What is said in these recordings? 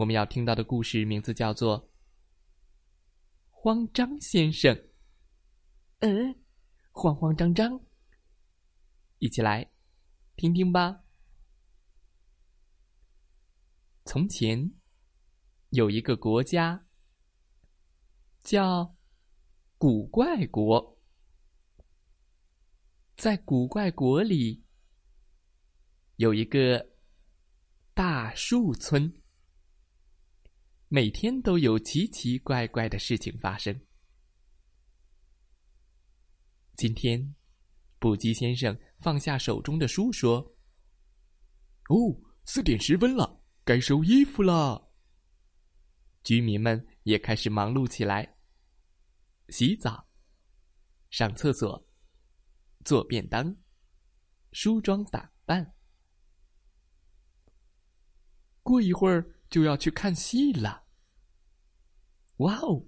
我们要听到的故事名字叫做《慌张先生》。嗯，慌慌张张，一起来听听吧。从前有一个国家叫古怪国，在古怪国里有一个大树村。每天都有奇奇怪怪的事情发生。今天，布基先生放下手中的书，说：“哦，四点十分了，该收衣服了。”居民们也开始忙碌起来，洗澡、上厕所、做便当、梳妆打扮。过一会儿。就要去看戏了。哇哦！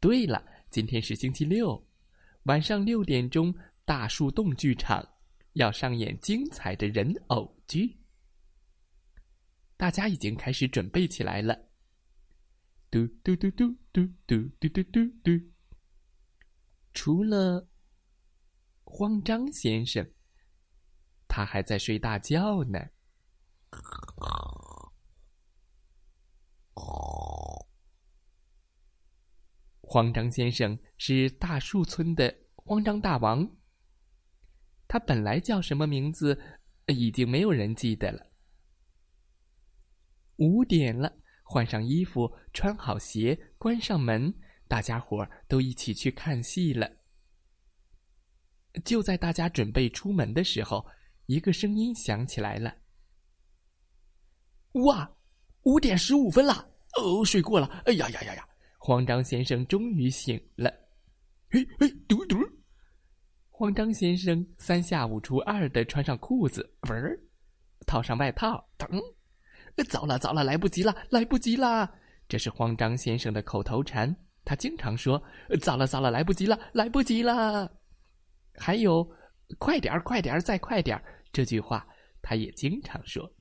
对了，今天是星期六，晚上六点钟，大树洞剧场要上演精彩的人偶剧。大家已经开始准备起来了。嘟嘟嘟嘟嘟嘟嘟嘟嘟嘟。除了慌张先生，他还在睡大觉呢。慌张先生是大树村的慌张大王。他本来叫什么名字，已经没有人记得了。五点了，换上衣服，穿好鞋，关上门，大家伙儿都一起去看戏了。就在大家准备出门的时候，一个声音响起来了：“哇，五点十五分了！哦，睡过了！哎呀呀呀呀！”慌张先生终于醒了，嘿嘿，嘟嘟！慌张先生三下五除二的穿上裤子，闻儿，套上外套，等，糟了糟了，来不及了，来不及了！这是慌张先生的口头禅，他经常说：“糟了糟了，来不及了，来不及了。”还有，快点儿，快点儿，再快点儿！这句话他也经常说。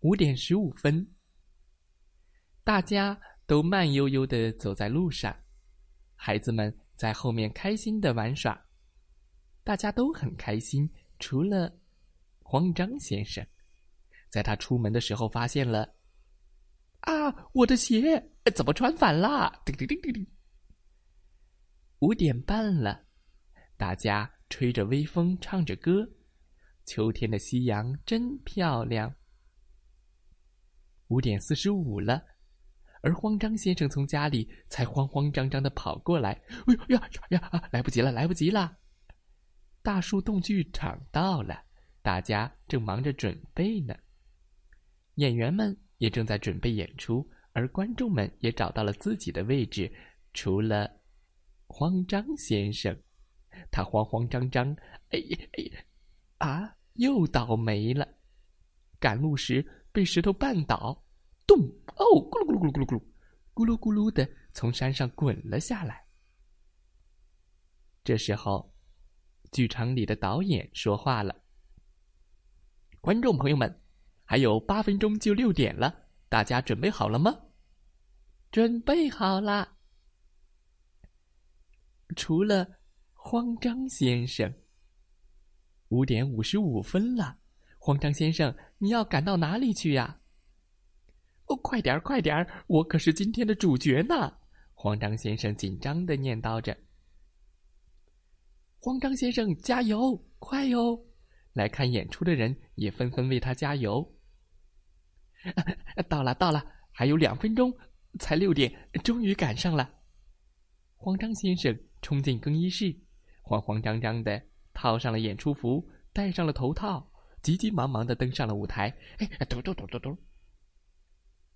五点十五分，大家。都慢悠悠的走在路上，孩子们在后面开心的玩耍，大家都很开心，除了慌张先生，在他出门的时候发现了，啊，我的鞋怎么穿反了？叮叮叮叮叮。五点半了，大家吹着微风，唱着歌，秋天的夕阳真漂亮。五点四十五了。而慌张先生从家里才慌慌张张的跑过来，哎呀呀呀！来不及了，来不及了！大树洞剧场到了，大家正忙着准备呢。演员们也正在准备演出，而观众们也找到了自己的位置。除了慌张先生，他慌慌张张，哎哎，啊，又倒霉了！赶路时被石头绊倒。咚！哦，咕噜咕噜咕噜咕噜咕噜，咕噜咕噜的从山上滚了下来。这时候，剧场里的导演说话了：“观众朋友们，还有八分钟就六点了，大家准备好了吗？”“准备好了。”除了慌张先生。五点五十五分了，慌张先生，你要赶到哪里去呀？哦，快点儿，快点儿！我可是今天的主角呢！慌张先生紧张的念叨着。慌张先生，加油，快哟！来看演出的人也纷纷为他加油。到了，到了，还有两分钟，才六点，终于赶上了。慌张先生冲进更衣室，慌慌张张的套上了演出服，戴上了头套，急急忙忙的登上了舞台。哎，嘟嘟嘟嘟嘟。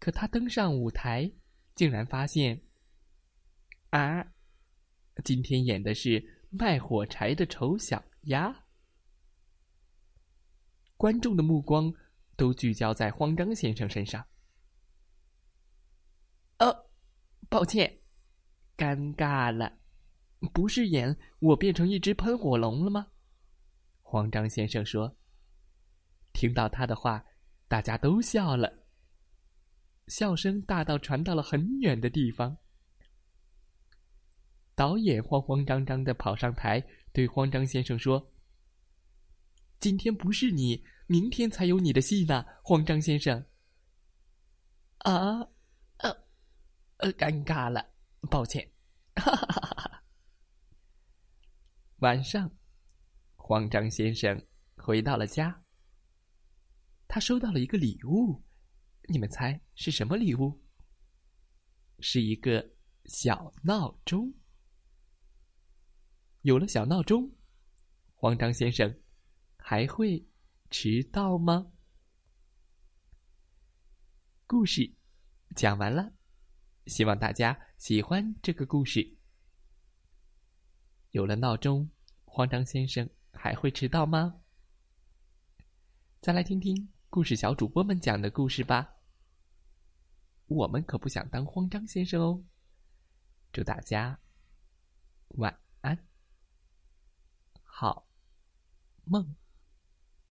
可他登上舞台，竟然发现，啊，今天演的是卖火柴的丑小鸭。观众的目光都聚焦在慌张先生身上。哦，抱歉，尴尬了，不是演我变成一只喷火龙了吗？慌张先生说。听到他的话，大家都笑了。笑声大到传到了很远的地方。导演慌慌张张的跑上台，对慌张先生说：“今天不是你，明天才有你的戏呢，慌张先生。”啊，呃，呃，尴尬了，抱歉。哈哈哈哈。晚上，慌张先生回到了家。他收到了一个礼物，你们猜是什么礼物？是一个小闹钟。有了小闹钟，慌张先生还会迟到吗？故事讲完了，希望大家喜欢这个故事。有了闹钟，慌张先生还会迟到吗？再来听听。故事小主播们讲的故事吧，我们可不想当慌张先生哦。祝大家晚安，好梦。